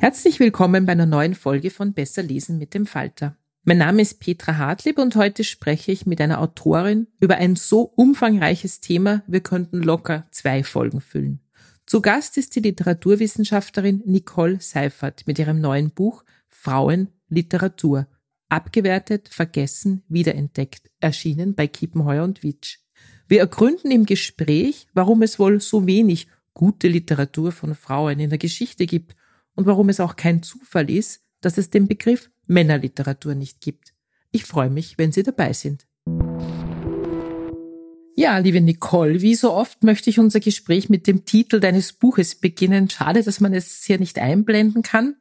Herzlich willkommen bei einer neuen Folge von Besser lesen mit dem Falter. Mein Name ist Petra Hartlieb und heute spreche ich mit einer Autorin über ein so umfangreiches Thema, wir könnten locker zwei Folgen füllen. Zu Gast ist die Literaturwissenschaftlerin Nicole Seifert mit ihrem neuen Buch Frauen Literatur. Abgewertet, vergessen, wiederentdeckt, erschienen bei Kiepenheuer und Witsch. Wir ergründen im Gespräch, warum es wohl so wenig gute Literatur von Frauen in der Geschichte gibt und warum es auch kein Zufall ist, dass es den Begriff Männerliteratur nicht gibt. Ich freue mich, wenn Sie dabei sind. Ja, liebe Nicole, wie so oft möchte ich unser Gespräch mit dem Titel deines Buches beginnen. Schade, dass man es hier nicht einblenden kann.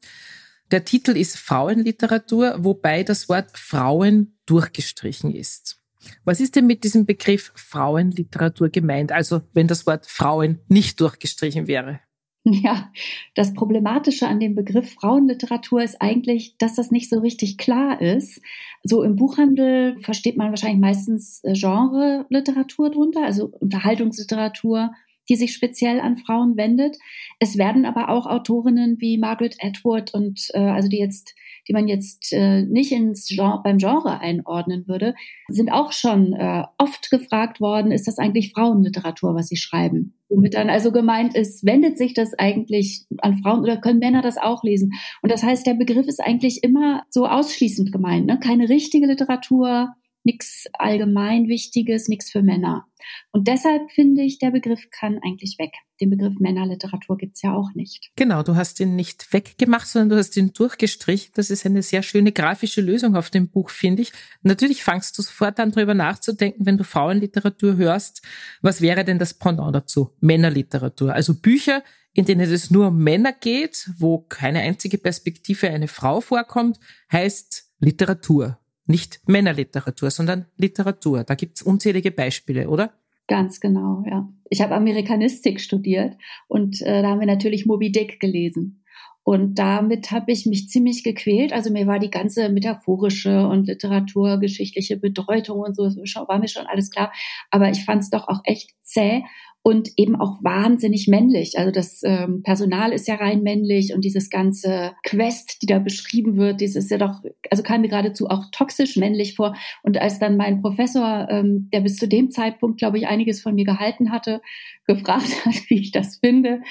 Der Titel ist Frauenliteratur, wobei das Wort Frauen durchgestrichen ist. Was ist denn mit diesem Begriff Frauenliteratur gemeint? Also wenn das Wort Frauen nicht durchgestrichen wäre? Ja, das Problematische an dem Begriff Frauenliteratur ist eigentlich, dass das nicht so richtig klar ist. So im Buchhandel versteht man wahrscheinlich meistens äh, Genre-Literatur drunter, also Unterhaltungsliteratur, die sich speziell an Frauen wendet. Es werden aber auch Autorinnen wie Margaret Atwood und äh, also die jetzt die man jetzt äh, nicht ins Genre, beim Genre einordnen würde, sind auch schon äh, oft gefragt worden, ist das eigentlich Frauenliteratur, was sie schreiben? Womit dann also gemeint ist, wendet sich das eigentlich an Frauen oder können Männer das auch lesen? Und das heißt, der Begriff ist eigentlich immer so ausschließend gemeint, ne? keine richtige Literatur, nichts allgemein Wichtiges, nichts für Männer. Und deshalb finde ich, der Begriff kann eigentlich weg. Den Begriff Männerliteratur gibt's ja auch nicht. Genau, du hast ihn nicht weggemacht, sondern du hast ihn durchgestrichen. Das ist eine sehr schöne grafische Lösung auf dem Buch, finde ich. Natürlich fangst du sofort an, darüber nachzudenken, wenn du Frauenliteratur hörst. Was wäre denn das Pendant dazu? Männerliteratur. Also Bücher, in denen es nur um Männer geht, wo keine einzige Perspektive eine Frau vorkommt, heißt Literatur nicht Männerliteratur, sondern Literatur. Da gibt's unzählige Beispiele, oder? Ganz genau, ja. Ich habe Amerikanistik studiert und äh, da haben wir natürlich Moby Dick gelesen. Und damit habe ich mich ziemlich gequält. Also mir war die ganze metaphorische und literaturgeschichtliche Bedeutung und so, war mir schon alles klar. Aber ich fand es doch auch echt zäh und eben auch wahnsinnig männlich. Also das ähm, Personal ist ja rein männlich und dieses ganze Quest, die da beschrieben wird, dieses ist ja doch, also kam mir geradezu auch toxisch männlich vor. Und als dann mein Professor, ähm, der bis zu dem Zeitpunkt, glaube ich, einiges von mir gehalten hatte, gefragt hat, wie ich das finde,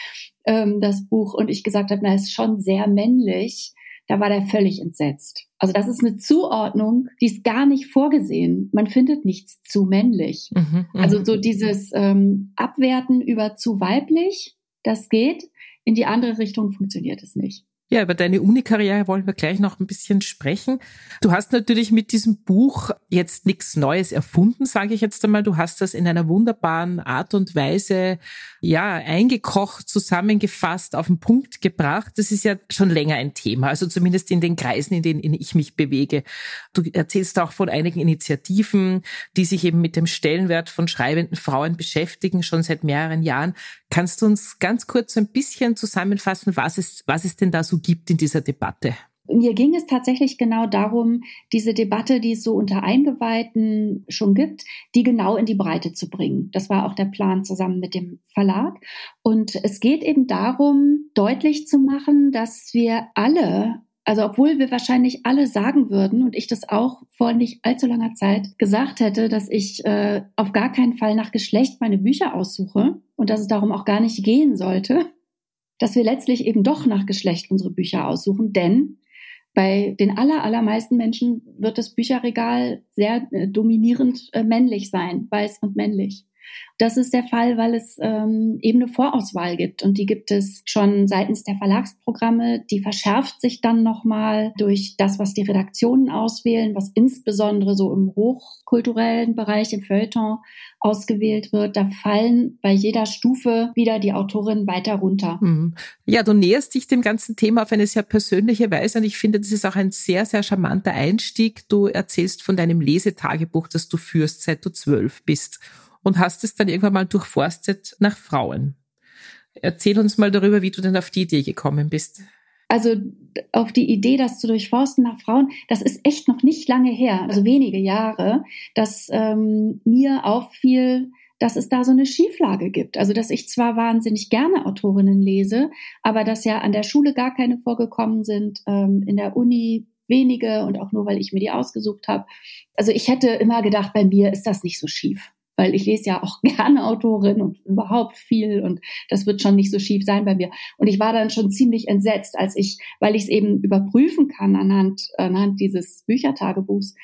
ähm, das Buch, und ich gesagt habe, na, ist schon sehr männlich, da war der völlig entsetzt. Also das ist eine Zuordnung, die ist gar nicht vorgesehen. Man findet nichts zu männlich. Mhm, mhm, also so dieses ähm, Abwerten über zu weiblich, das geht. In die andere Richtung funktioniert es nicht. Ja, über deine Unikarriere wollen wir gleich noch ein bisschen sprechen. Du hast natürlich mit diesem Buch jetzt nichts Neues erfunden, sage ich jetzt einmal. Du hast das in einer wunderbaren Art und Weise ja eingekocht, zusammengefasst, auf den Punkt gebracht. Das ist ja schon länger ein Thema, also zumindest in den Kreisen, in denen ich mich bewege. Du erzählst auch von einigen Initiativen, die sich eben mit dem Stellenwert von schreibenden Frauen beschäftigen, schon seit mehreren Jahren. Kannst du uns ganz kurz ein bisschen zusammenfassen, was es, was es denn da so gibt in dieser Debatte? Mir ging es tatsächlich genau darum, diese Debatte, die es so unter Eingeweihten schon gibt, die genau in die Breite zu bringen. Das war auch der Plan zusammen mit dem Verlag. Und es geht eben darum, deutlich zu machen, dass wir alle also obwohl wir wahrscheinlich alle sagen würden und ich das auch vor nicht allzu langer Zeit gesagt hätte, dass ich äh, auf gar keinen Fall nach Geschlecht meine Bücher aussuche und dass es darum auch gar nicht gehen sollte, dass wir letztlich eben doch nach Geschlecht unsere Bücher aussuchen, denn bei den aller, allermeisten Menschen wird das Bücherregal sehr äh, dominierend äh, männlich sein, weiß und männlich. Das ist der Fall, weil es ähm, eben eine Vorauswahl gibt und die gibt es schon seitens der Verlagsprogramme. Die verschärft sich dann nochmal durch das, was die Redaktionen auswählen, was insbesondere so im hochkulturellen Bereich, im Feuilleton ausgewählt wird. Da fallen bei jeder Stufe wieder die Autorinnen weiter runter. Mhm. Ja, du näherst dich dem ganzen Thema auf eine sehr persönliche Weise und ich finde, das ist auch ein sehr, sehr charmanter Einstieg. Du erzählst von deinem Lesetagebuch, das du führst, seit du zwölf bist und hast es dann irgendwann mal durchforstet nach Frauen. Erzähl uns mal darüber, wie du denn auf die Idee gekommen bist. Also auf die Idee, das zu durchforsten nach Frauen, das ist echt noch nicht lange her, also wenige Jahre, dass ähm, mir auffiel, dass es da so eine Schieflage gibt. Also dass ich zwar wahnsinnig gerne Autorinnen lese, aber dass ja an der Schule gar keine vorgekommen sind, ähm, in der Uni wenige und auch nur, weil ich mir die ausgesucht habe. Also ich hätte immer gedacht, bei mir ist das nicht so schief weil ich lese ja auch gerne Autorin und überhaupt viel und das wird schon nicht so schief sein bei mir. Und ich war dann schon ziemlich entsetzt, als ich, weil ich es eben überprüfen kann anhand, anhand dieses Büchertagebuchs,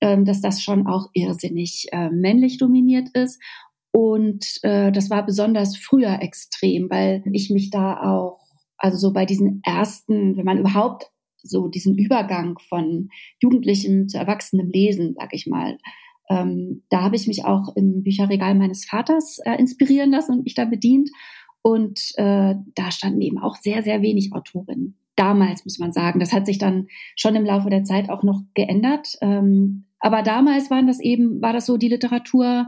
ähm, dass das schon auch irrsinnig äh, männlich dominiert ist. Und äh, das war besonders früher extrem, weil ich mich da auch, also so bei diesen ersten, wenn man überhaupt so diesen Übergang von Jugendlichem zu erwachsenem Lesen, sag ich mal, ähm, da habe ich mich auch im Bücherregal meines Vaters äh, inspirieren lassen und mich da bedient. Und äh, da standen eben auch sehr, sehr wenig Autorinnen. Damals muss man sagen. Das hat sich dann schon im Laufe der Zeit auch noch geändert. Ähm, aber damals waren das eben, war das so die Literatur,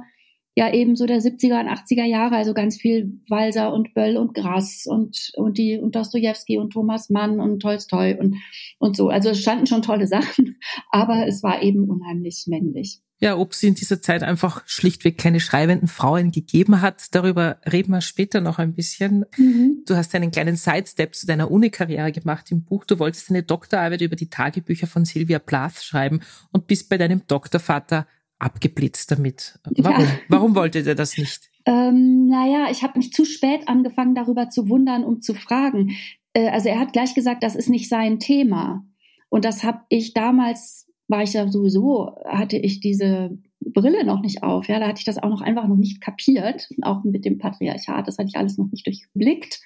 ja eben so der 70er und 80er Jahre, also ganz viel Walser und Böll und Grass und, und die und Dostoevsky und Thomas Mann und Tolstoi und, und so. Also es standen schon tolle Sachen, aber es war eben unheimlich männlich. Ja, ob es in dieser Zeit einfach schlichtweg keine schreibenden Frauen gegeben hat, darüber reden wir später noch ein bisschen. Mhm. Du hast einen kleinen Sidestep zu deiner Uni-Karriere gemacht im Buch. Du wolltest eine Doktorarbeit über die Tagebücher von Sylvia Plath schreiben und bist bei deinem Doktorvater abgeblitzt damit. Warum? Ja. Warum wollte der das nicht? Ähm, naja, ich habe mich zu spät angefangen, darüber zu wundern, um zu fragen. Äh, also er hat gleich gesagt, das ist nicht sein Thema. Und das habe ich damals, war ich ja sowieso, hatte ich diese Brille noch nicht auf. Ja, da hatte ich das auch noch einfach noch nicht kapiert, auch mit dem Patriarchat. Das hatte ich alles noch nicht durchblickt.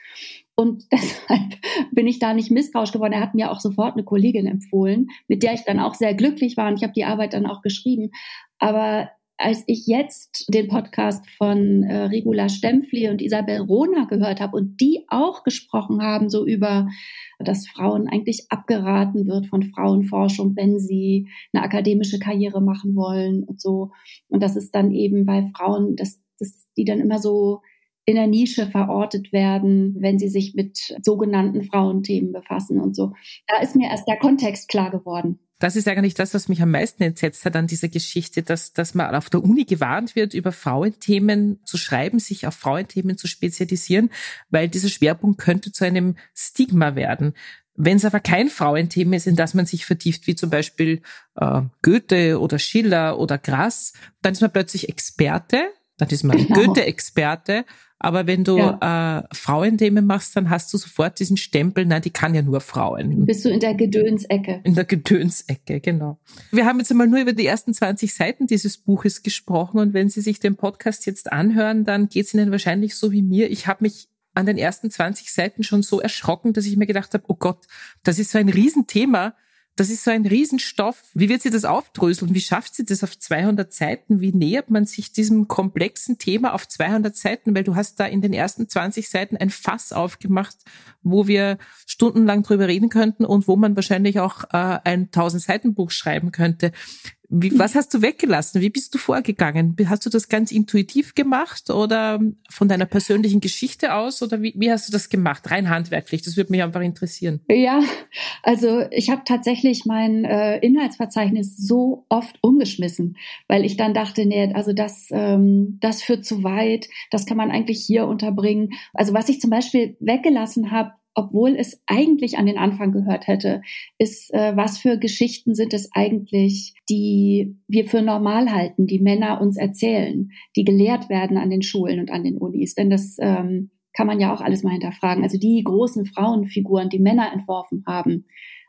Und deshalb bin ich da nicht misstrauisch geworden. Er hat mir auch sofort eine Kollegin empfohlen, mit der ich dann auch sehr glücklich war. Und ich habe die Arbeit dann auch geschrieben. Aber als ich jetzt den Podcast von äh, Regula Stempfli und Isabel Rohner gehört habe und die auch gesprochen haben, so über, dass Frauen eigentlich abgeraten wird von Frauenforschung, wenn sie eine akademische Karriere machen wollen und so. Und das ist dann eben bei Frauen, dass, dass die dann immer so in der Nische verortet werden, wenn sie sich mit sogenannten Frauenthemen befassen und so. Da ist mir erst der Kontext klar geworden das ist eigentlich das, was mich am meisten entsetzt hat an dieser Geschichte, dass, dass man auf der Uni gewarnt wird, über Frauenthemen zu schreiben, sich auf Frauenthemen zu spezialisieren, weil dieser Schwerpunkt könnte zu einem Stigma werden. Wenn es aber kein Frauenthema ist, in das man sich vertieft, wie zum Beispiel äh, Goethe oder Schiller oder Grass, dann ist man plötzlich Experte, dann ist man genau. Goethe-Experte aber wenn du ja. äh, Frauenthemen machst, dann hast du sofort diesen Stempel, na, die kann ja nur Frauen. Bist du in der Gedönsecke. In der Gedönsecke, genau. Wir haben jetzt einmal nur über die ersten 20 Seiten dieses Buches gesprochen und wenn Sie sich den Podcast jetzt anhören, dann geht es Ihnen wahrscheinlich so wie mir. Ich habe mich an den ersten 20 Seiten schon so erschrocken, dass ich mir gedacht habe, oh Gott, das ist so ein Riesenthema das ist so ein Riesenstoff. Wie wird sie das aufdröseln? Wie schafft sie das auf 200 Seiten? Wie nähert man sich diesem komplexen Thema auf 200 Seiten? Weil du hast da in den ersten 20 Seiten ein Fass aufgemacht, wo wir stundenlang drüber reden könnten und wo man wahrscheinlich auch äh, ein 1000 Seiten Buch schreiben könnte. Wie, was hast du weggelassen? Wie bist du vorgegangen? Hast du das ganz intuitiv gemacht oder von deiner persönlichen Geschichte aus oder wie, wie hast du das gemacht? Rein handwerklich, das würde mich einfach interessieren. Ja, also ich habe tatsächlich mein äh, Inhaltsverzeichnis so oft umgeschmissen, weil ich dann dachte, nee, also das, ähm, das führt zu weit, das kann man eigentlich hier unterbringen. Also was ich zum Beispiel weggelassen habe, obwohl es eigentlich an den Anfang gehört hätte, ist, äh, was für Geschichten sind es eigentlich, die wir für normal halten, die Männer uns erzählen, die gelehrt werden an den Schulen und an den Unis. Denn das ähm, kann man ja auch alles mal hinterfragen. Also die großen Frauenfiguren, die Männer entworfen haben,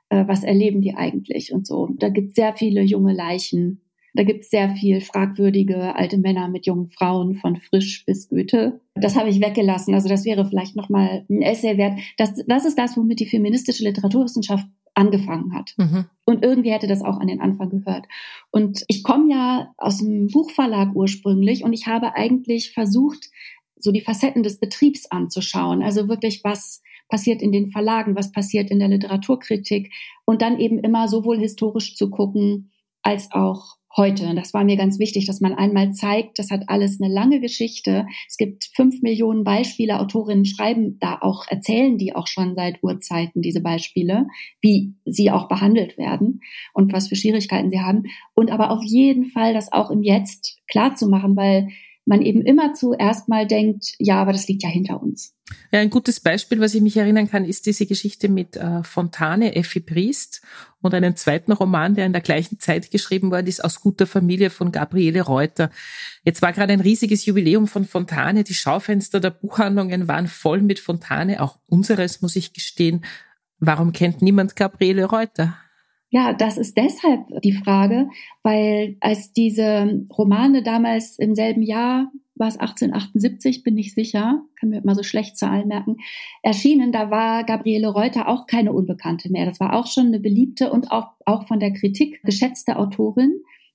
äh, was erleben die eigentlich und so. Da gibt es sehr viele junge Leichen da gibt es sehr viel fragwürdige alte Männer mit jungen Frauen von Frisch bis Goethe. Das habe ich weggelassen. Also das wäre vielleicht nochmal ein Essay wert. Das, das ist das, womit die feministische Literaturwissenschaft angefangen hat. Mhm. Und irgendwie hätte das auch an den Anfang gehört. Und ich komme ja aus dem Buchverlag ursprünglich und ich habe eigentlich versucht, so die Facetten des Betriebs anzuschauen. Also wirklich, was passiert in den Verlagen, was passiert in der Literaturkritik und dann eben immer sowohl historisch zu gucken, als auch heute. Das war mir ganz wichtig, dass man einmal zeigt, das hat alles eine lange Geschichte. Es gibt fünf Millionen Beispiele. Autorinnen schreiben da auch, erzählen die auch schon seit Urzeiten, diese Beispiele, wie sie auch behandelt werden und was für Schwierigkeiten sie haben. Und aber auf jeden Fall das auch im Jetzt klar zu machen, weil man eben immer zuerst mal denkt, ja, aber das liegt ja hinter uns. Ja, ein gutes Beispiel, was ich mich erinnern kann, ist diese Geschichte mit äh, Fontane, Effi Priest und einem zweiten Roman, der in der gleichen Zeit geschrieben worden ist, aus guter Familie von Gabriele Reuter. Jetzt war gerade ein riesiges Jubiläum von Fontane. Die Schaufenster der Buchhandlungen waren voll mit Fontane, auch unseres, muss ich gestehen. Warum kennt niemand Gabriele Reuter? Ja, das ist deshalb die Frage, weil als diese Romane damals im selben Jahr, war es 1878, bin ich sicher, kann mir immer so schlecht Zahlen merken, erschienen, da war Gabriele Reuter auch keine Unbekannte mehr. Das war auch schon eine beliebte und auch, auch von der Kritik geschätzte Autorin.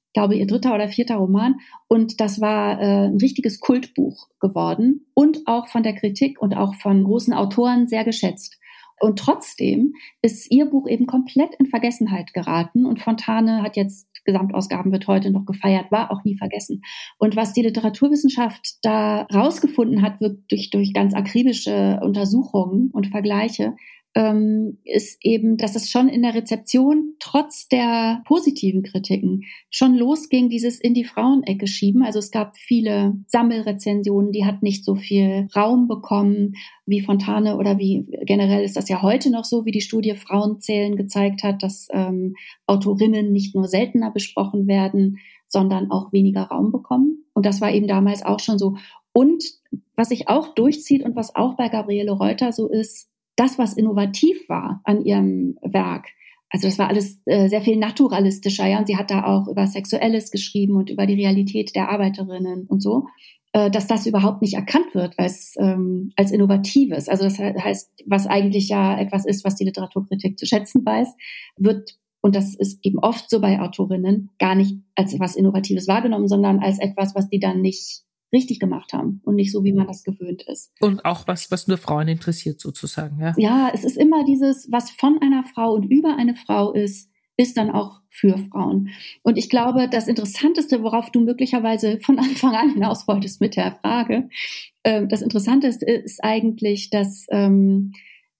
Ich glaube, ihr dritter oder vierter Roman. Und das war äh, ein richtiges Kultbuch geworden und auch von der Kritik und auch von großen Autoren sehr geschätzt. Und trotzdem ist ihr Buch eben komplett in Vergessenheit geraten und Fontane hat jetzt Gesamtausgaben wird heute noch gefeiert, war auch nie vergessen. Und was die Literaturwissenschaft da rausgefunden hat, wirklich durch ganz akribische Untersuchungen und Vergleiche, ähm, ist eben, dass es schon in der Rezeption trotz der positiven Kritiken schon losging, dieses in die Frauenecke schieben. Also es gab viele Sammelrezensionen, die hat nicht so viel Raum bekommen wie Fontane oder wie generell ist das ja heute noch so, wie die Studie Frauenzählen gezeigt hat, dass ähm, Autorinnen nicht nur seltener besprochen werden, sondern auch weniger Raum bekommen. Und das war eben damals auch schon so. Und was sich auch durchzieht und was auch bei Gabriele Reuter so ist, das, was innovativ war an ihrem Werk, also das war alles äh, sehr viel naturalistischer, ja, und sie hat da auch über Sexuelles geschrieben und über die Realität der Arbeiterinnen und so, äh, dass das überhaupt nicht erkannt wird als, ähm, als Innovatives. Also das heißt, was eigentlich ja etwas ist, was die Literaturkritik zu schätzen weiß, wird und das ist eben oft so bei Autorinnen gar nicht als etwas Innovatives wahrgenommen, sondern als etwas, was die dann nicht richtig gemacht haben und nicht so, wie man das gewöhnt ist. Und auch was, was nur Frauen interessiert sozusagen, ja? Ja, es ist immer dieses, was von einer Frau und über eine Frau ist, ist dann auch für Frauen. Und ich glaube, das Interessanteste, worauf du möglicherweise von Anfang an hinaus wolltest mit der Frage, äh, das Interessanteste ist eigentlich, dass ähm,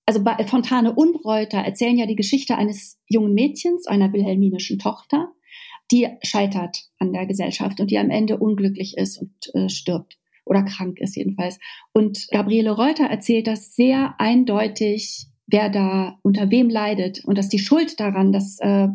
also bei Fontane und Reuter erzählen ja die Geschichte eines jungen Mädchens, einer wilhelminischen Tochter, die scheitert an der Gesellschaft und die am Ende unglücklich ist und äh, stirbt oder krank ist jedenfalls. Und Gabriele Reuter erzählt das sehr eindeutig, wer da unter wem leidet und dass die Schuld daran, dass äh,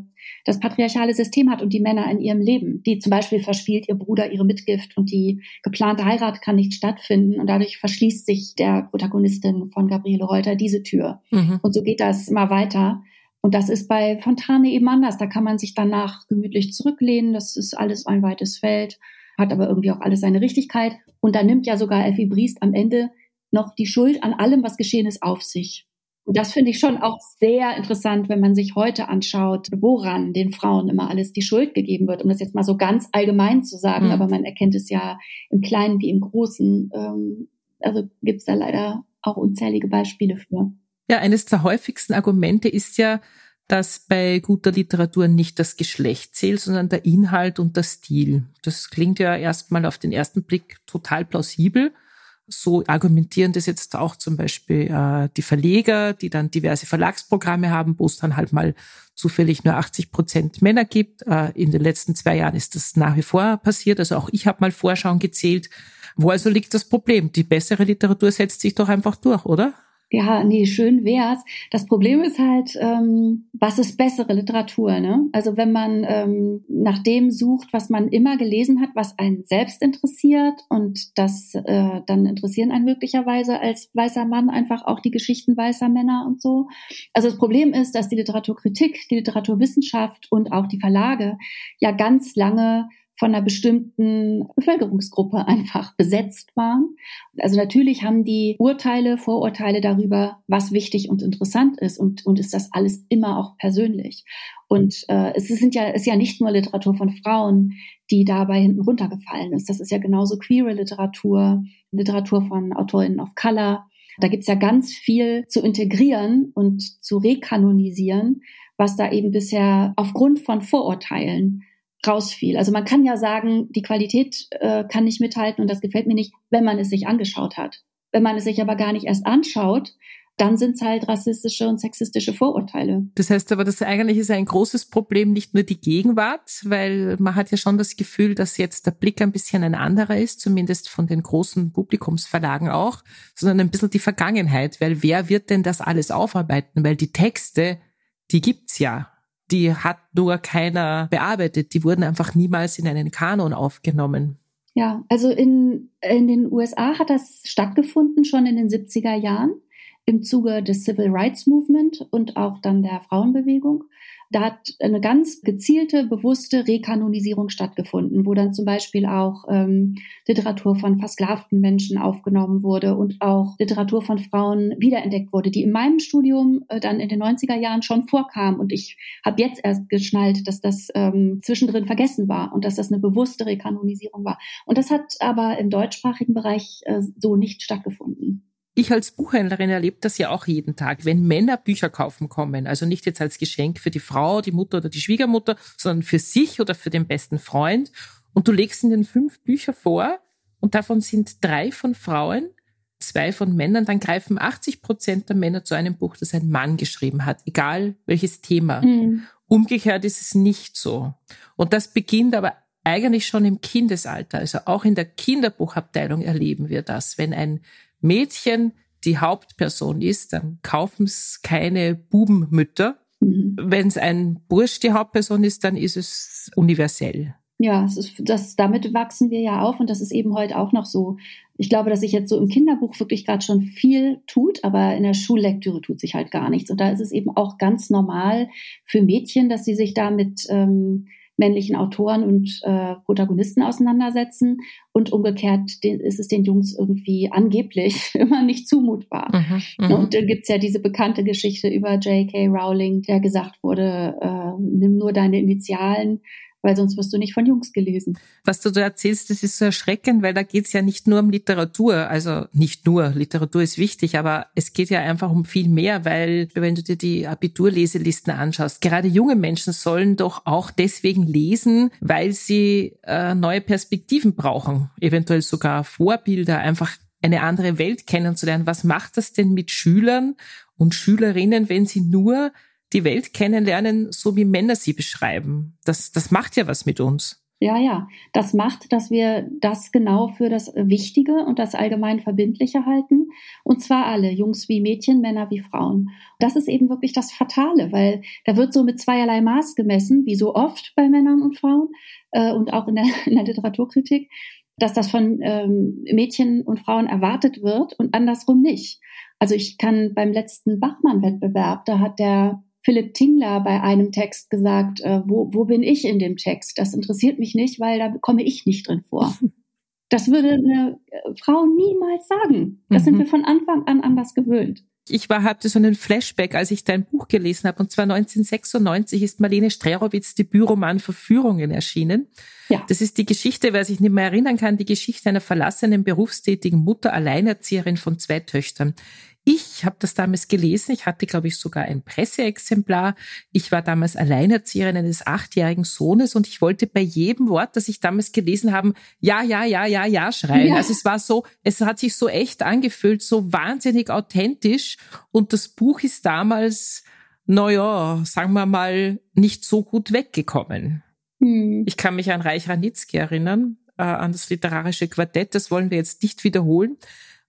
das patriarchale System hat und die Männer in ihrem Leben. Die zum Beispiel verspielt ihr Bruder ihre Mitgift und die geplante Heirat kann nicht stattfinden und dadurch verschließt sich der Protagonistin von Gabriele Reuter diese Tür. Mhm. Und so geht das immer weiter. Und das ist bei Fontane eben anders. Da kann man sich danach gemütlich zurücklehnen. Das ist alles ein weites Feld, hat aber irgendwie auch alles seine Richtigkeit. Und da nimmt ja sogar Elfie Briest am Ende noch die Schuld an allem, was geschehen ist, auf sich. Und das finde ich schon auch sehr interessant, wenn man sich heute anschaut, woran den Frauen immer alles die Schuld gegeben wird, um das jetzt mal so ganz allgemein zu sagen, mhm. aber man erkennt es ja im Kleinen wie im Großen. Ähm, also gibt es da leider auch unzählige Beispiele für. Ja, eines der häufigsten Argumente ist ja, dass bei guter Literatur nicht das Geschlecht zählt, sondern der Inhalt und der Stil. Das klingt ja erstmal auf den ersten Blick total plausibel. So argumentieren das jetzt auch zum Beispiel äh, die Verleger, die dann diverse Verlagsprogramme haben, wo es dann halt mal zufällig nur 80 Prozent Männer gibt. Äh, in den letzten zwei Jahren ist das nach wie vor passiert. Also auch ich habe mal Vorschauen gezählt. Wo also liegt das Problem? Die bessere Literatur setzt sich doch einfach durch, oder? Ja, nee, schön wär's. Das Problem ist halt, ähm, was ist bessere Literatur? Ne? Also wenn man ähm, nach dem sucht, was man immer gelesen hat, was einen selbst interessiert und das äh, dann interessieren einen möglicherweise als weißer Mann einfach auch die Geschichten weißer Männer und so. Also das Problem ist, dass die Literaturkritik, die Literaturwissenschaft und auch die Verlage ja ganz lange von einer bestimmten Bevölkerungsgruppe einfach besetzt waren. Also natürlich haben die Urteile, Vorurteile darüber, was wichtig und interessant ist und, und ist das alles immer auch persönlich. Und äh, es sind ja, ist ja nicht nur Literatur von Frauen, die dabei hinten runtergefallen ist. Das ist ja genauso queere Literatur, Literatur von Autorinnen of Color. Da gibt's ja ganz viel zu integrieren und zu rekanonisieren, was da eben bisher aufgrund von Vorurteilen rausfiel. Also man kann ja sagen, die Qualität äh, kann nicht mithalten und das gefällt mir nicht, wenn man es sich angeschaut hat. Wenn man es sich aber gar nicht erst anschaut, dann sind es halt rassistische und sexistische Vorurteile. Das heißt aber, das eigentlich ist ein großes Problem, nicht nur die Gegenwart, weil man hat ja schon das Gefühl, dass jetzt der Blick ein bisschen ein anderer ist, zumindest von den großen Publikumsverlagen auch, sondern ein bisschen die Vergangenheit, weil wer wird denn das alles aufarbeiten? Weil die Texte, die gibt's ja die hat nur keiner bearbeitet. Die wurden einfach niemals in einen Kanon aufgenommen. Ja, also in, in den USA hat das stattgefunden schon in den 70er Jahren im Zuge des Civil Rights Movement und auch dann der Frauenbewegung. Da hat eine ganz gezielte, bewusste Rekanonisierung stattgefunden, wo dann zum Beispiel auch ähm, Literatur von versklavten Menschen aufgenommen wurde und auch Literatur von Frauen wiederentdeckt wurde, die in meinem Studium äh, dann in den 90er Jahren schon vorkam. Und ich habe jetzt erst geschnallt, dass das ähm, zwischendrin vergessen war und dass das eine bewusste Rekanonisierung war. Und das hat aber im deutschsprachigen Bereich äh, so nicht stattgefunden ich als Buchhändlerin erlebe das ja auch jeden Tag, wenn Männer Bücher kaufen kommen, also nicht jetzt als Geschenk für die Frau, die Mutter oder die Schwiegermutter, sondern für sich oder für den besten Freund. Und du legst ihnen fünf Bücher vor und davon sind drei von Frauen, zwei von Männern, dann greifen 80 Prozent der Männer zu einem Buch, das ein Mann geschrieben hat, egal welches Thema. Mhm. Umgekehrt ist es nicht so. Und das beginnt aber eigentlich schon im Kindesalter. Also auch in der Kinderbuchabteilung erleben wir das. Wenn ein Mädchen die Hauptperson ist, dann kaufen es keine Bubenmütter. Mhm. Wenn es ein Bursch die Hauptperson ist, dann ist es universell. Ja, es ist, das, damit wachsen wir ja auf und das ist eben heute auch noch so. Ich glaube, dass sich jetzt so im Kinderbuch wirklich gerade schon viel tut, aber in der Schullektüre tut sich halt gar nichts. Und da ist es eben auch ganz normal für Mädchen, dass sie sich damit ähm, männlichen Autoren und äh, Protagonisten auseinandersetzen. Und umgekehrt den, ist es den Jungs irgendwie angeblich immer nicht zumutbar. Mhm, mhm. und dann gibt's ja diese bekannte Geschichte über J.K. Rowling, der gesagt wurde, äh, nimm nur deine Initialen, weil sonst wirst du nicht von Jungs gelesen. Was du da erzählst, das ist so erschreckend, weil da geht's ja nicht nur um Literatur. Also nicht nur, Literatur ist wichtig, aber es geht ja einfach um viel mehr, weil wenn du dir die Abiturleselisten anschaust, gerade junge Menschen sollen doch auch deswegen lesen, weil sie äh, neue Perspektiven brauchen, eventuell sogar Vorbilder, einfach eine andere Welt kennenzulernen. Was macht das denn mit Schülern und Schülerinnen, wenn sie nur die Welt kennenlernen, so wie Männer sie beschreiben. Das, das macht ja was mit uns. Ja, ja, das macht, dass wir das genau für das Wichtige und das allgemein Verbindliche halten. Und zwar alle, Jungs wie Mädchen, Männer wie Frauen. Das ist eben wirklich das Fatale, weil da wird so mit zweierlei Maß gemessen, wie so oft bei Männern und Frauen äh, und auch in der, in der Literaturkritik, dass das von ähm, Mädchen und Frauen erwartet wird und andersrum nicht. Also ich kann beim letzten Bachmann-Wettbewerb, da hat der Philipp Tingler bei einem Text gesagt, äh, wo, wo bin ich in dem Text? Das interessiert mich nicht, weil da komme ich nicht drin vor. Das würde eine äh, Frau niemals sagen. Das mhm. sind wir von Anfang an anders gewöhnt. Ich war, hatte so einen Flashback, als ich dein Buch gelesen habe. Und zwar 1996 ist Marlene Strerowitz Debütroman Verführungen erschienen. Ja. Das ist die Geschichte, wer sich nicht mehr erinnern kann, die Geschichte einer verlassenen berufstätigen Mutter, Alleinerzieherin von zwei Töchtern. Ich habe das damals gelesen. Ich hatte, glaube ich, sogar ein Presseexemplar. Ich war damals Alleinerzieherin eines achtjährigen Sohnes und ich wollte bei jedem Wort, das ich damals gelesen habe, ja, ja, ja, ja, ja schreien. Ja. Also es war so, es hat sich so echt angefühlt, so wahnsinnig authentisch. Und das Buch ist damals, naja, sagen wir mal, nicht so gut weggekommen. Hm. Ich kann mich an Reich Ranitzky erinnern, äh, an das literarische Quartett. Das wollen wir jetzt nicht wiederholen.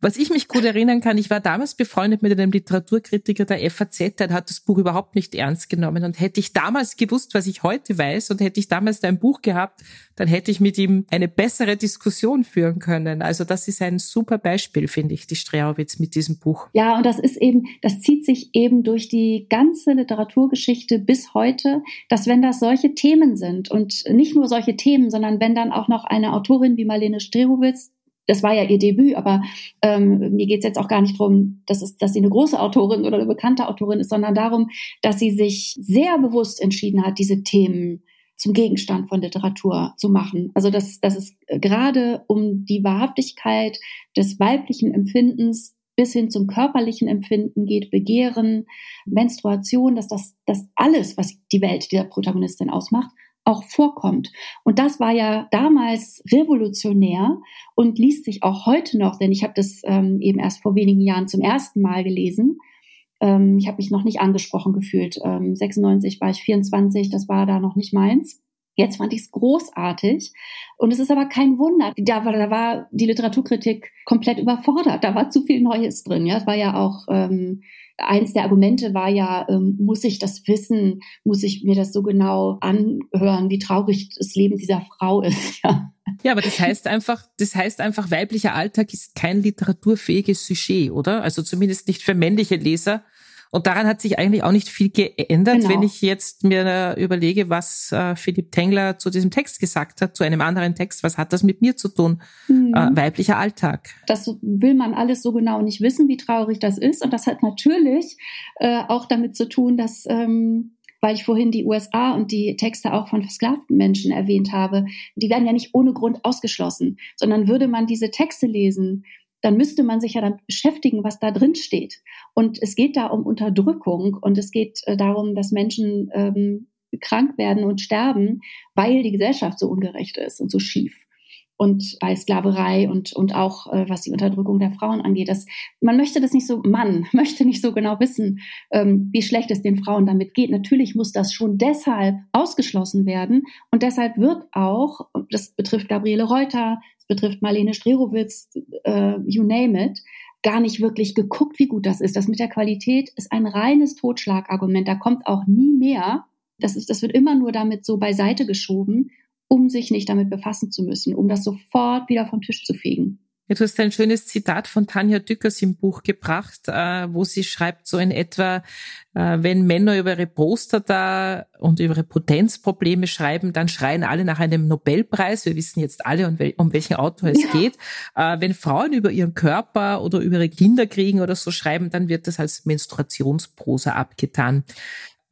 Was ich mich gut erinnern kann, ich war damals befreundet mit einem Literaturkritiker der FAZ, der hat das Buch überhaupt nicht ernst genommen. Und hätte ich damals gewusst, was ich heute weiß, und hätte ich damals dein Buch gehabt, dann hätte ich mit ihm eine bessere Diskussion führen können. Also das ist ein super Beispiel, finde ich, die Streauwitz mit diesem Buch. Ja, und das ist eben, das zieht sich eben durch die ganze Literaturgeschichte bis heute, dass wenn das solche Themen sind und nicht nur solche Themen, sondern wenn dann auch noch eine Autorin wie Marlene Strerowitz das war ja ihr Debüt, aber ähm, mir geht es jetzt auch gar nicht darum, dass, es, dass sie eine große Autorin oder eine bekannte Autorin ist, sondern darum, dass sie sich sehr bewusst entschieden hat, diese Themen zum Gegenstand von Literatur zu machen. Also dass, dass es gerade um die Wahrhaftigkeit des weiblichen Empfindens bis hin zum körperlichen Empfinden geht, Begehren, Menstruation, dass das, das alles, was die Welt der Protagonistin ausmacht, auch vorkommt. Und das war ja damals revolutionär und liest sich auch heute noch, denn ich habe das ähm, eben erst vor wenigen Jahren zum ersten Mal gelesen. Ähm, ich habe mich noch nicht angesprochen gefühlt. Ähm, 96 war ich 24, das war da noch nicht meins. Jetzt fand ich es großartig. Und es ist aber kein Wunder. Da war, da war die Literaturkritik komplett überfordert. Da war zu viel Neues drin. Ja, es war ja auch ähm, eins der Argumente war ja, ähm, muss ich das wissen? Muss ich mir das so genau anhören, wie traurig das Leben dieser Frau ist? Ja. Ja, aber das heißt einfach, das heißt einfach, weiblicher Alltag ist kein literaturfähiges Sujet, oder? Also zumindest nicht für männliche Leser. Und daran hat sich eigentlich auch nicht viel geändert, genau. wenn ich jetzt mir überlege, was äh, Philipp Tengler zu diesem Text gesagt hat, zu einem anderen Text. Was hat das mit mir zu tun? Mhm. Äh, weiblicher Alltag. Das will man alles so genau nicht wissen, wie traurig das ist. Und das hat natürlich äh, auch damit zu tun, dass ähm, weil ich vorhin die USA und die Texte auch von versklavten Menschen erwähnt habe, die werden ja nicht ohne Grund ausgeschlossen, sondern würde man diese Texte lesen, dann müsste man sich ja damit beschäftigen, was da drin steht. Und es geht da um Unterdrückung und es geht äh, darum, dass Menschen ähm, krank werden und sterben, weil die Gesellschaft so ungerecht ist und so schief und bei Sklaverei und, und auch äh, was die Unterdrückung der Frauen angeht. Das, man möchte das nicht so, man möchte nicht so genau wissen, ähm, wie schlecht es den Frauen damit geht. Natürlich muss das schon deshalb ausgeschlossen werden und deshalb wird auch, das betrifft Gabriele Reuter, das betrifft Marlene Strerowitz, äh, you name it, gar nicht wirklich geguckt, wie gut das ist. Das mit der Qualität ist ein reines Totschlagargument. Da kommt auch nie mehr. Das, ist, das wird immer nur damit so beiseite geschoben um sich nicht damit befassen zu müssen, um das sofort wieder vom Tisch zu fegen. Ja, du hast ein schönes Zitat von Tanja Dückers im Buch gebracht, äh, wo sie schreibt so in etwa, äh, wenn Männer über ihre Poster da und über ihre Potenzprobleme schreiben, dann schreien alle nach einem Nobelpreis. Wir wissen jetzt alle, um, um welchen Autor es ja. geht. Äh, wenn Frauen über ihren Körper oder über ihre Kinder kriegen oder so schreiben, dann wird das als Menstruationsprosa abgetan.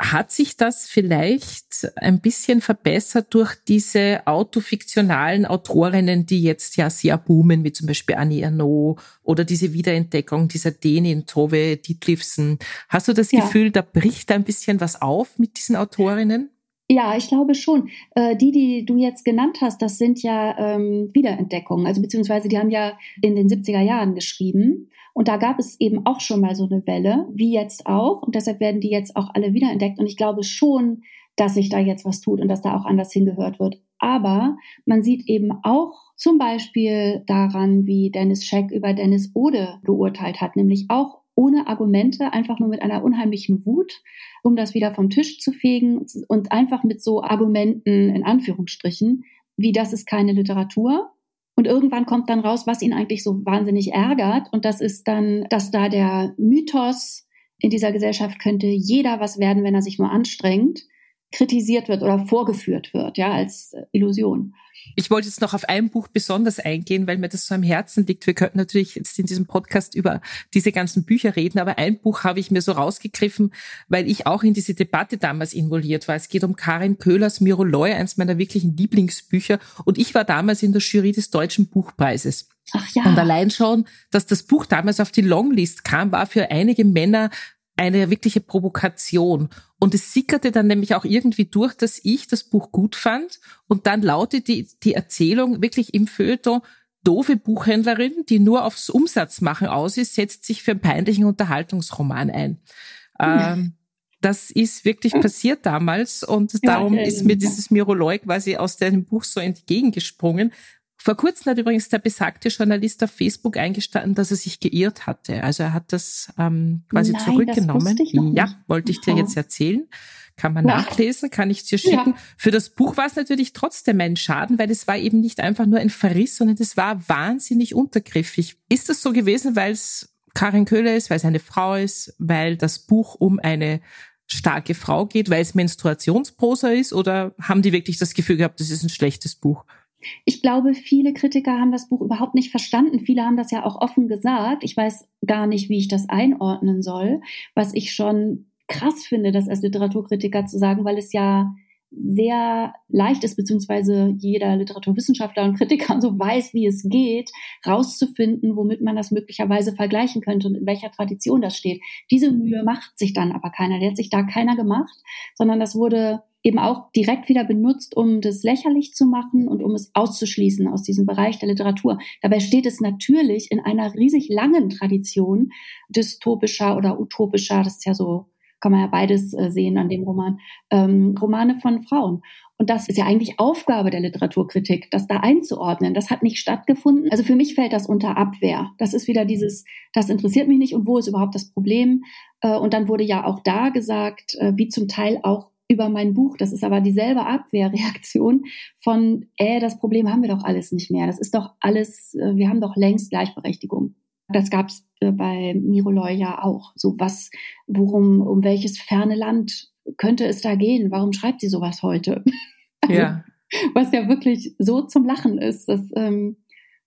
Hat sich das vielleicht ein bisschen verbessert durch diese autofiktionalen Autorinnen, die jetzt ja sehr boomen, wie zum Beispiel Annie Ernaux oder diese Wiederentdeckung dieser Dänin Tove Ditlevsen? Hast du das ja. Gefühl, da bricht ein bisschen was auf mit diesen Autorinnen? Ja, ich glaube schon. Äh, die, die du jetzt genannt hast, das sind ja ähm, Wiederentdeckungen. Also beziehungsweise die haben ja in den 70er Jahren geschrieben. Und da gab es eben auch schon mal so eine Welle, wie jetzt auch. Und deshalb werden die jetzt auch alle wiederentdeckt. Und ich glaube schon, dass sich da jetzt was tut und dass da auch anders hingehört wird. Aber man sieht eben auch zum Beispiel daran, wie Dennis Scheck über Dennis Ode geurteilt hat, nämlich auch ohne Argumente, einfach nur mit einer unheimlichen Wut, um das wieder vom Tisch zu fegen und einfach mit so Argumenten in Anführungsstrichen, wie das ist keine Literatur, und irgendwann kommt dann raus, was ihn eigentlich so wahnsinnig ärgert. Und das ist dann, dass da der Mythos in dieser Gesellschaft könnte jeder was werden, wenn er sich nur anstrengt, kritisiert wird oder vorgeführt wird, ja, als Illusion. Ich wollte jetzt noch auf ein Buch besonders eingehen, weil mir das so am Herzen liegt. Wir könnten natürlich jetzt in diesem Podcast über diese ganzen Bücher reden, aber ein Buch habe ich mir so rausgegriffen, weil ich auch in diese Debatte damals involviert war. Es geht um Karin Köhlers Miroloy, eins meiner wirklichen Lieblingsbücher. Und ich war damals in der Jury des Deutschen Buchpreises. Ach ja. Und allein schon, dass das Buch damals auf die Longlist kam, war für einige Männer eine wirkliche Provokation. Und es sickerte dann nämlich auch irgendwie durch, dass ich das Buch gut fand. Und dann lautet die, die Erzählung wirklich im Feuilleton, doofe Buchhändlerin, die nur aufs Umsatzmachen aus ist, setzt sich für einen peinlichen Unterhaltungsroman ein. Ähm, das ist wirklich passiert damals und darum ist mir dieses Miroloi quasi aus dem Buch so entgegengesprungen. Vor kurzem hat übrigens der besagte Journalist auf Facebook eingestanden, dass er sich geirrt hatte. Also er hat das ähm, quasi Nein, zurückgenommen. Das ja, wollte ich dir jetzt erzählen. Kann man ja. nachlesen, kann ich dir schicken. Ja. Für das Buch war es natürlich trotzdem ein Schaden, weil es war eben nicht einfach nur ein Verriss, sondern es war wahnsinnig untergriffig. Ist das so gewesen, weil es Karin Köhler ist, weil es eine Frau ist, weil das Buch um eine starke Frau geht, weil es Menstruationsprosa ist oder haben die wirklich das Gefühl gehabt, das ist ein schlechtes Buch? Ich glaube, viele Kritiker haben das Buch überhaupt nicht verstanden. Viele haben das ja auch offen gesagt. Ich weiß gar nicht, wie ich das einordnen soll, was ich schon krass finde, das als Literaturkritiker zu sagen, weil es ja sehr leicht ist, beziehungsweise jeder Literaturwissenschaftler und Kritiker so weiß, wie es geht, rauszufinden, womit man das möglicherweise vergleichen könnte und in welcher Tradition das steht. Diese Mühe macht sich dann aber keiner. Der hat sich da keiner gemacht, sondern das wurde eben auch direkt wieder benutzt, um das lächerlich zu machen und um es auszuschließen aus diesem Bereich der Literatur. Dabei steht es natürlich in einer riesig langen Tradition dystopischer oder utopischer, das ist ja so, kann man ja beides äh, sehen an dem Roman, ähm, Romane von Frauen. Und das ist ja eigentlich Aufgabe der Literaturkritik, das da einzuordnen. Das hat nicht stattgefunden. Also für mich fällt das unter Abwehr. Das ist wieder dieses, das interessiert mich nicht und wo ist überhaupt das Problem? Äh, und dann wurde ja auch da gesagt, äh, wie zum Teil auch über mein Buch. Das ist aber dieselbe Abwehrreaktion von, äh, das Problem haben wir doch alles nicht mehr. Das ist doch alles, wir haben doch längst Gleichberechtigung. Das gab es äh, bei Miroloy ja auch. So was, worum, um welches ferne Land könnte es da gehen? Warum schreibt sie sowas heute? Also, ja. Was ja wirklich so zum Lachen ist. Dass, ähm,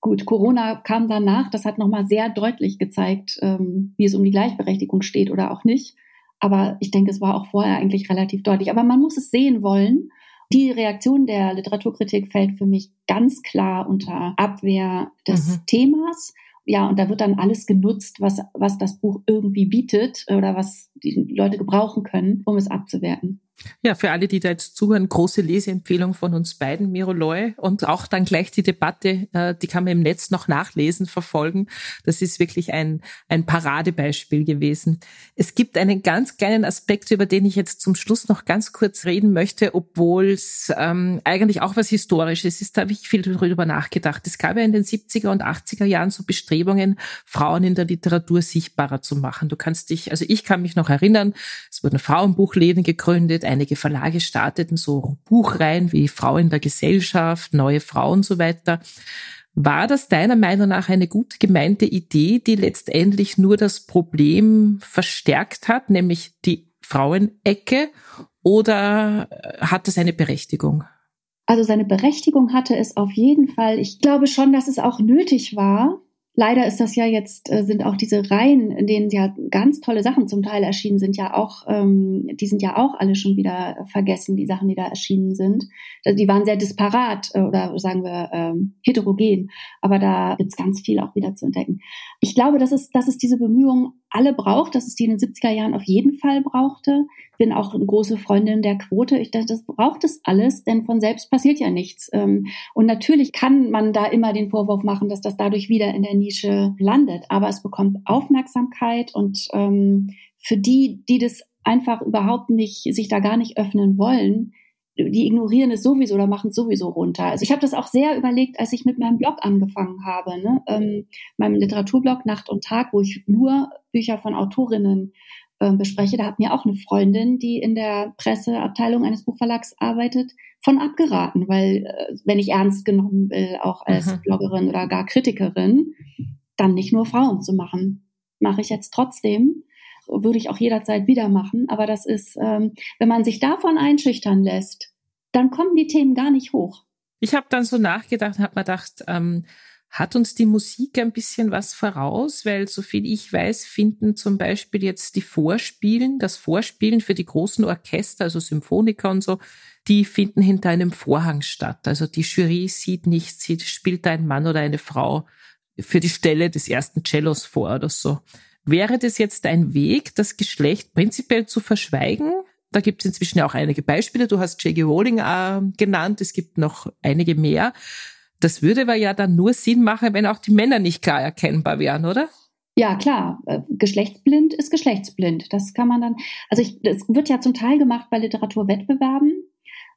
gut, Corona kam danach, das hat nochmal sehr deutlich gezeigt, ähm, wie es um die Gleichberechtigung steht oder auch nicht. Aber ich denke, es war auch vorher eigentlich relativ deutlich. Aber man muss es sehen wollen. Die Reaktion der Literaturkritik fällt für mich ganz klar unter Abwehr des mhm. Themas. Ja, und da wird dann alles genutzt, was, was das Buch irgendwie bietet oder was die Leute gebrauchen können, um es abzuwerten. Ja, für alle, die da jetzt zuhören, große Leseempfehlung von uns beiden, Miro Loy. Und auch dann gleich die Debatte, äh, die kann man im Netz noch nachlesen, verfolgen. Das ist wirklich ein, ein Paradebeispiel gewesen. Es gibt einen ganz kleinen Aspekt, über den ich jetzt zum Schluss noch ganz kurz reden möchte, obwohl es ähm, eigentlich auch was Historisches ist. Da habe ich viel darüber nachgedacht. Es gab ja in den 70er und 80er Jahren so Bestrebungen, Frauen in der Literatur sichtbarer zu machen. Du kannst dich, also ich kann mich noch erinnern, es wurden Frauenbuchläden gegründet, Einige Verlage starteten so Buchreihen wie Frau in der Gesellschaft, Neue Frau und so weiter. War das deiner Meinung nach eine gut gemeinte Idee, die letztendlich nur das Problem verstärkt hat, nämlich die Frauenecke, oder hat es eine Berechtigung? Also seine Berechtigung hatte es auf jeden Fall. Ich glaube schon, dass es auch nötig war, Leider ist das ja jetzt, äh, sind auch diese Reihen, in denen ja ganz tolle Sachen zum Teil erschienen sind, ja auch, ähm, die sind ja auch alle schon wieder vergessen, die Sachen, die da erschienen sind. Die waren sehr disparat äh, oder sagen wir ähm, heterogen, aber da gibt's ganz viel auch wieder zu entdecken. Ich glaube, dass es, dass es diese Bemühungen alle braucht, dass es die in den 70er Jahren auf jeden Fall brauchte. Bin auch eine große Freundin der Quote. Ich dachte, das braucht es alles, denn von selbst passiert ja nichts. Ähm, und natürlich kann man da immer den Vorwurf machen, dass das dadurch wieder in der Nische landet. Aber es bekommt Aufmerksamkeit und ähm, für die, die das einfach überhaupt nicht, sich da gar nicht öffnen wollen, die ignorieren es sowieso oder machen es sowieso runter. Also ich habe das auch sehr überlegt, als ich mit meinem Blog angefangen habe, ne? ähm, meinem Literaturblog Nacht und Tag, wo ich nur Bücher von Autorinnen äh, bespreche. Da hat mir auch eine Freundin, die in der Presseabteilung eines Buchverlags arbeitet, von abgeraten, weil äh, wenn ich ernst genommen will, auch als Aha. Bloggerin oder gar Kritikerin, dann nicht nur Frauen zu machen. Mache ich jetzt trotzdem würde ich auch jederzeit wieder machen. Aber das ist, ähm, wenn man sich davon einschüchtern lässt, dann kommen die Themen gar nicht hoch. Ich habe dann so nachgedacht, habe mir gedacht, ähm, hat uns die Musik ein bisschen was voraus, weil soviel ich weiß, finden zum Beispiel jetzt die Vorspielen, das Vorspielen für die großen Orchester, also Symphoniker und so, die finden hinter einem Vorhang statt. Also die Jury sieht nicht, sieht, spielt ein Mann oder eine Frau für die Stelle des ersten Cellos vor oder so. Wäre das jetzt ein Weg, das Geschlecht prinzipiell zu verschweigen? Da gibt es inzwischen auch einige Beispiele. Du hast J.G. Rowling äh, genannt. Es gibt noch einige mehr. Das würde aber ja dann nur Sinn machen, wenn auch die Männer nicht klar erkennbar wären, oder? Ja, klar. Äh, geschlechtsblind ist geschlechtsblind. Das kann man dann, also ich, das wird ja zum Teil gemacht bei Literaturwettbewerben.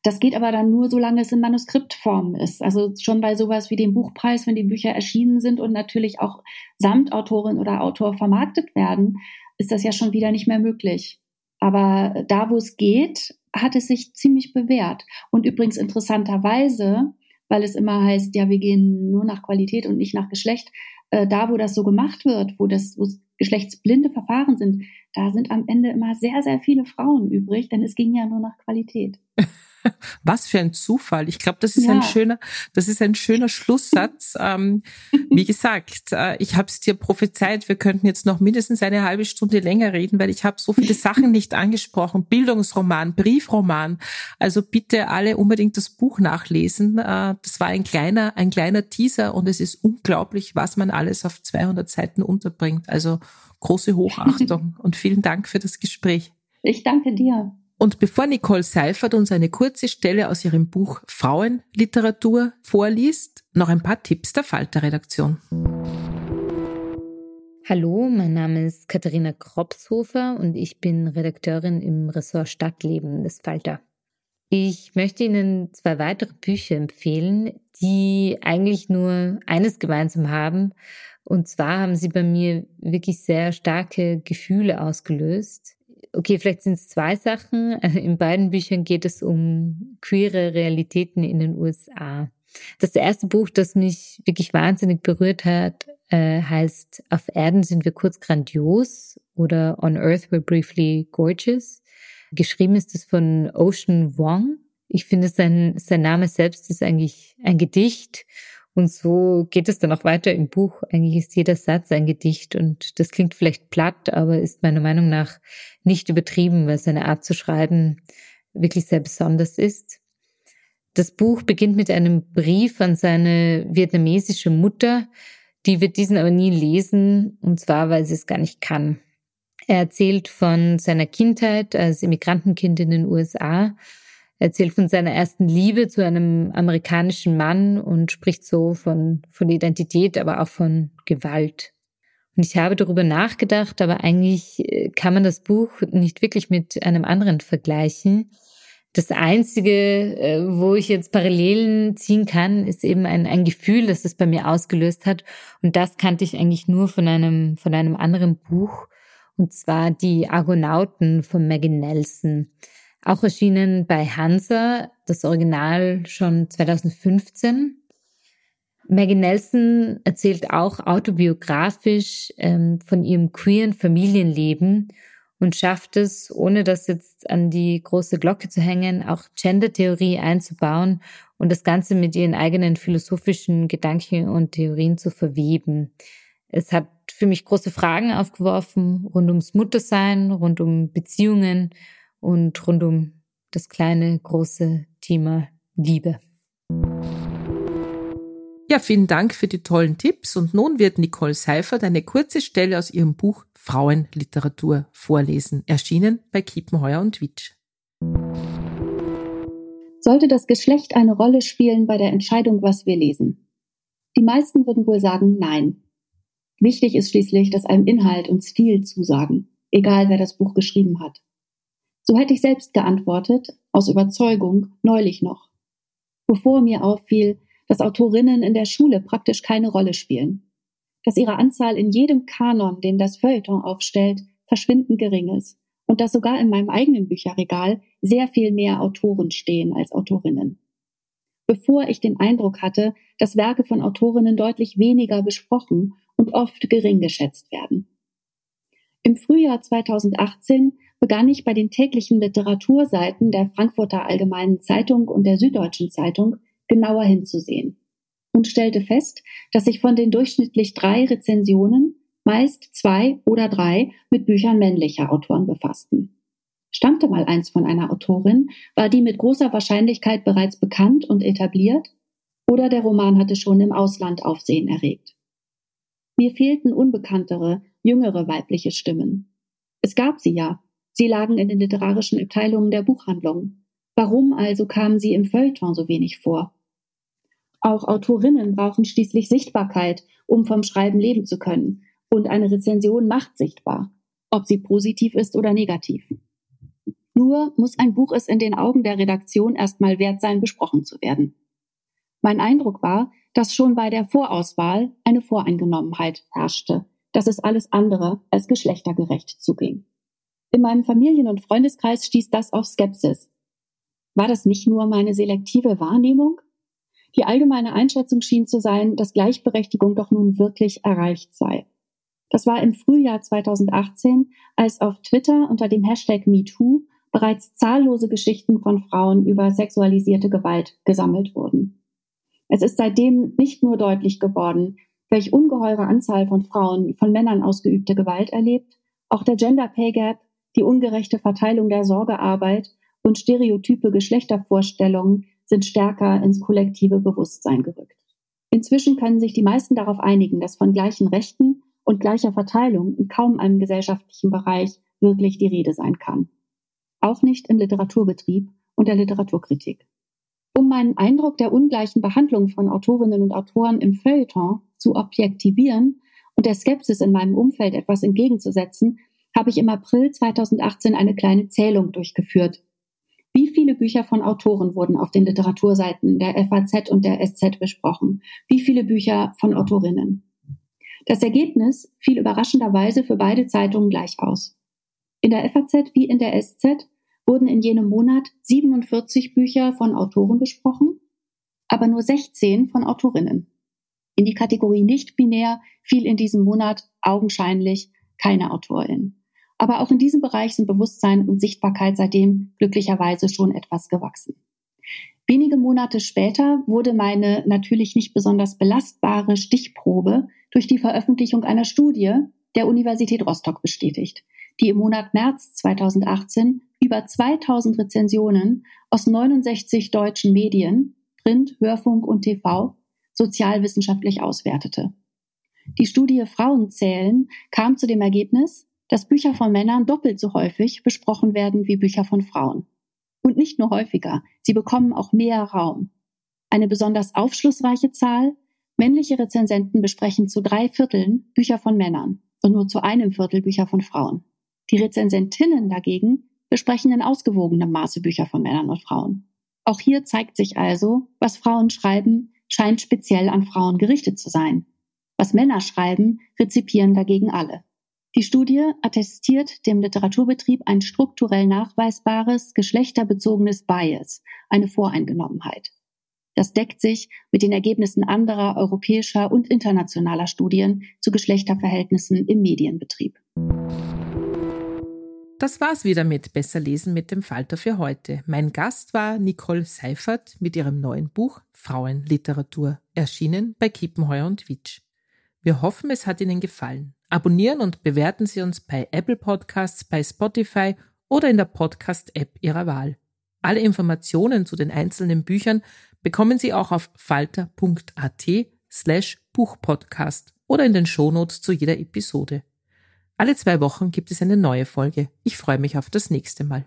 Das geht aber dann nur, solange es in Manuskriptform ist. Also schon bei sowas wie dem Buchpreis, wenn die Bücher erschienen sind und natürlich auch samt Autorin oder Autor vermarktet werden, ist das ja schon wieder nicht mehr möglich. Aber da, wo es geht, hat es sich ziemlich bewährt. Und übrigens interessanterweise weil es immer heißt, ja, wir gehen nur nach Qualität und nicht nach Geschlecht. Äh, da, wo das so gemacht wird, wo das wo geschlechtsblinde Verfahren sind, da sind am Ende immer sehr, sehr viele Frauen übrig, denn es ging ja nur nach Qualität. Was für ein Zufall. Ich glaube, das ist ja. ein schöner, das ist ein schöner Schlusssatz. ähm, wie gesagt, äh, ich habe es dir prophezeit, wir könnten jetzt noch mindestens eine halbe Stunde länger reden, weil ich habe so viele Sachen nicht angesprochen. Bildungsroman, Briefroman. Also bitte alle unbedingt das Buch nachlesen. Äh, das war ein kleiner, ein kleiner Teaser und es ist unglaublich, was man alles auf 200 Seiten unterbringt. Also große Hochachtung und vielen Dank für das Gespräch. Ich danke dir. Und bevor Nicole Seifert uns eine kurze Stelle aus ihrem Buch Frauenliteratur vorliest, noch ein paar Tipps der Falter-Redaktion. Hallo, mein Name ist Katharina Kropshofer und ich bin Redakteurin im Ressort Stadtleben des Falter. Ich möchte Ihnen zwei weitere Bücher empfehlen, die eigentlich nur eines gemeinsam haben. Und zwar haben sie bei mir wirklich sehr starke Gefühle ausgelöst okay, vielleicht sind es zwei Sachen. In beiden Büchern geht es um queere Realitäten in den USA. Das erste Buch, das mich wirklich wahnsinnig berührt hat, äh, heißt Auf Erden sind wir kurz grandios oder On Earth we're briefly gorgeous. Geschrieben ist es von Ocean Wong. Ich finde, sein, sein Name selbst ist eigentlich ein Gedicht und so geht es dann auch weiter im Buch. Eigentlich ist jeder Satz ein Gedicht und das klingt vielleicht platt, aber ist meiner Meinung nach nicht übertrieben, weil seine Art zu schreiben wirklich sehr besonders ist. Das Buch beginnt mit einem Brief an seine vietnamesische Mutter, die wird diesen aber nie lesen, und zwar, weil sie es gar nicht kann. Er erzählt von seiner Kindheit als Immigrantenkind in den USA er erzählt von seiner ersten Liebe zu einem amerikanischen Mann und spricht so von, von Identität, aber auch von Gewalt. Und ich habe darüber nachgedacht, aber eigentlich äh, kann man das Buch nicht wirklich mit einem anderen vergleichen. Das Einzige, äh, wo ich jetzt Parallelen ziehen kann, ist eben ein, ein Gefühl, das es bei mir ausgelöst hat. Und das kannte ich eigentlich nur von einem, von einem anderen Buch. Und zwar die Argonauten von Maggie Nelson. Auch erschienen bei Hansa, das Original schon 2015. Maggie Nelson erzählt auch autobiografisch ähm, von ihrem queeren Familienleben und schafft es, ohne das jetzt an die große Glocke zu hängen, auch Gender-Theorie einzubauen und das Ganze mit ihren eigenen philosophischen Gedanken und Theorien zu verweben. Es hat für mich große Fragen aufgeworfen rund ums Muttersein, rund um Beziehungen und rund um das kleine, große Thema Liebe. Ja, vielen Dank für die tollen Tipps. Und nun wird Nicole Seifert eine kurze Stelle aus ihrem Buch Frauenliteratur vorlesen, erschienen bei Kiepenheuer und Witsch. Sollte das Geschlecht eine Rolle spielen bei der Entscheidung, was wir lesen? Die meisten würden wohl sagen Nein. Wichtig ist schließlich, dass einem Inhalt und Stil zusagen, egal wer das Buch geschrieben hat. So hätte ich selbst geantwortet, aus Überzeugung, neulich noch. Bevor mir auffiel, dass Autorinnen in der Schule praktisch keine Rolle spielen. Dass ihre Anzahl in jedem Kanon, den das Feuilleton aufstellt, verschwindend gering ist. Und dass sogar in meinem eigenen Bücherregal sehr viel mehr Autoren stehen als Autorinnen. Bevor ich den Eindruck hatte, dass Werke von Autorinnen deutlich weniger besprochen und oft gering geschätzt werden. Im Frühjahr 2018 begann ich bei den täglichen Literaturseiten der Frankfurter Allgemeinen Zeitung und der Süddeutschen Zeitung genauer hinzusehen und stellte fest, dass sich von den durchschnittlich drei Rezensionen meist zwei oder drei mit Büchern männlicher Autoren befassten. Stammte mal eins von einer Autorin, war die mit großer Wahrscheinlichkeit bereits bekannt und etabliert, oder der Roman hatte schon im Ausland Aufsehen erregt. Mir fehlten unbekanntere, jüngere weibliche Stimmen. Es gab sie ja, sie lagen in den literarischen Abteilungen der Buchhandlung. Warum also kamen sie im Feuilleton so wenig vor? Auch Autorinnen brauchen schließlich Sichtbarkeit, um vom Schreiben leben zu können. Und eine Rezension macht sichtbar, ob sie positiv ist oder negativ. Nur muss ein Buch es in den Augen der Redaktion erstmal wert sein, besprochen zu werden. Mein Eindruck war, dass schon bei der Vorauswahl eine Voreingenommenheit herrschte, dass es alles andere als geschlechtergerecht zuging. In meinem Familien- und Freundeskreis stieß das auf Skepsis. War das nicht nur meine selektive Wahrnehmung? Die allgemeine Einschätzung schien zu sein, dass Gleichberechtigung doch nun wirklich erreicht sei. Das war im Frühjahr 2018, als auf Twitter unter dem Hashtag MeToo bereits zahllose Geschichten von Frauen über sexualisierte Gewalt gesammelt wurden. Es ist seitdem nicht nur deutlich geworden, welch ungeheure Anzahl von Frauen von Männern ausgeübte Gewalt erlebt, auch der Gender Pay Gap, die ungerechte Verteilung der Sorgearbeit und stereotype Geschlechtervorstellungen sind stärker ins kollektive Bewusstsein gerückt. Inzwischen können sich die meisten darauf einigen, dass von gleichen Rechten und gleicher Verteilung in kaum einem gesellschaftlichen Bereich wirklich die Rede sein kann. Auch nicht im Literaturbetrieb und der Literaturkritik. Um meinen Eindruck der ungleichen Behandlung von Autorinnen und Autoren im Feuilleton zu objektivieren und der Skepsis in meinem Umfeld etwas entgegenzusetzen, habe ich im April 2018 eine kleine Zählung durchgeführt, wie viele Bücher von Autoren wurden auf den Literaturseiten der FAZ und der SZ besprochen? Wie viele Bücher von Autorinnen? Das Ergebnis fiel überraschenderweise für beide Zeitungen gleich aus. In der FAZ wie in der SZ wurden in jenem Monat 47 Bücher von Autoren besprochen, aber nur 16 von Autorinnen. In die Kategorie nicht binär fiel in diesem Monat augenscheinlich keine Autorin. Aber auch in diesem Bereich sind Bewusstsein und Sichtbarkeit seitdem glücklicherweise schon etwas gewachsen. Wenige Monate später wurde meine natürlich nicht besonders belastbare Stichprobe durch die Veröffentlichung einer Studie der Universität Rostock bestätigt, die im Monat März 2018 über 2000 Rezensionen aus 69 deutschen Medien, Print, Hörfunk und TV, sozialwissenschaftlich auswertete. Die Studie Frauenzählen kam zu dem Ergebnis, dass Bücher von Männern doppelt so häufig besprochen werden wie Bücher von Frauen. Und nicht nur häufiger, sie bekommen auch mehr Raum. Eine besonders aufschlussreiche Zahl, männliche Rezensenten besprechen zu drei Vierteln Bücher von Männern und nur zu einem Viertel Bücher von Frauen. Die Rezensentinnen dagegen besprechen in ausgewogenem Maße Bücher von Männern und Frauen. Auch hier zeigt sich also, was Frauen schreiben, scheint speziell an Frauen gerichtet zu sein. Was Männer schreiben, rezipieren dagegen alle. Die Studie attestiert dem Literaturbetrieb ein strukturell nachweisbares, geschlechterbezogenes Bias, eine Voreingenommenheit. Das deckt sich mit den Ergebnissen anderer europäischer und internationaler Studien zu Geschlechterverhältnissen im Medienbetrieb. Das war's wieder mit Besser lesen mit dem Falter für heute. Mein Gast war Nicole Seifert mit ihrem neuen Buch Frauenliteratur, erschienen bei Kiepenheuer und Witsch. Wir hoffen, es hat Ihnen gefallen. Abonnieren und bewerten Sie uns bei Apple Podcasts, bei Spotify oder in der Podcast-App Ihrer Wahl. Alle Informationen zu den einzelnen Büchern bekommen Sie auch auf falter.at slash Buchpodcast oder in den Shownotes zu jeder Episode. Alle zwei Wochen gibt es eine neue Folge. Ich freue mich auf das nächste Mal.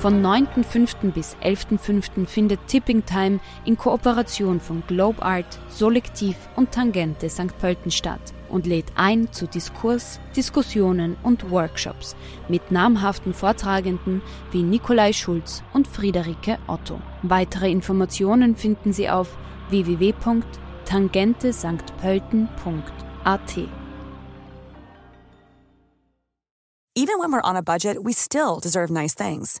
Von 9.5. bis 11.5. findet Tipping Time in Kooperation von Globe Art, Solektiv und Tangente St. Pölten statt und lädt ein zu Diskurs, Diskussionen und Workshops mit namhaften Vortragenden wie Nikolai Schulz und Friederike Otto. Weitere Informationen finden Sie auf www.tangentesanktpölten.at. Even when we're on a budget, we still deserve nice things.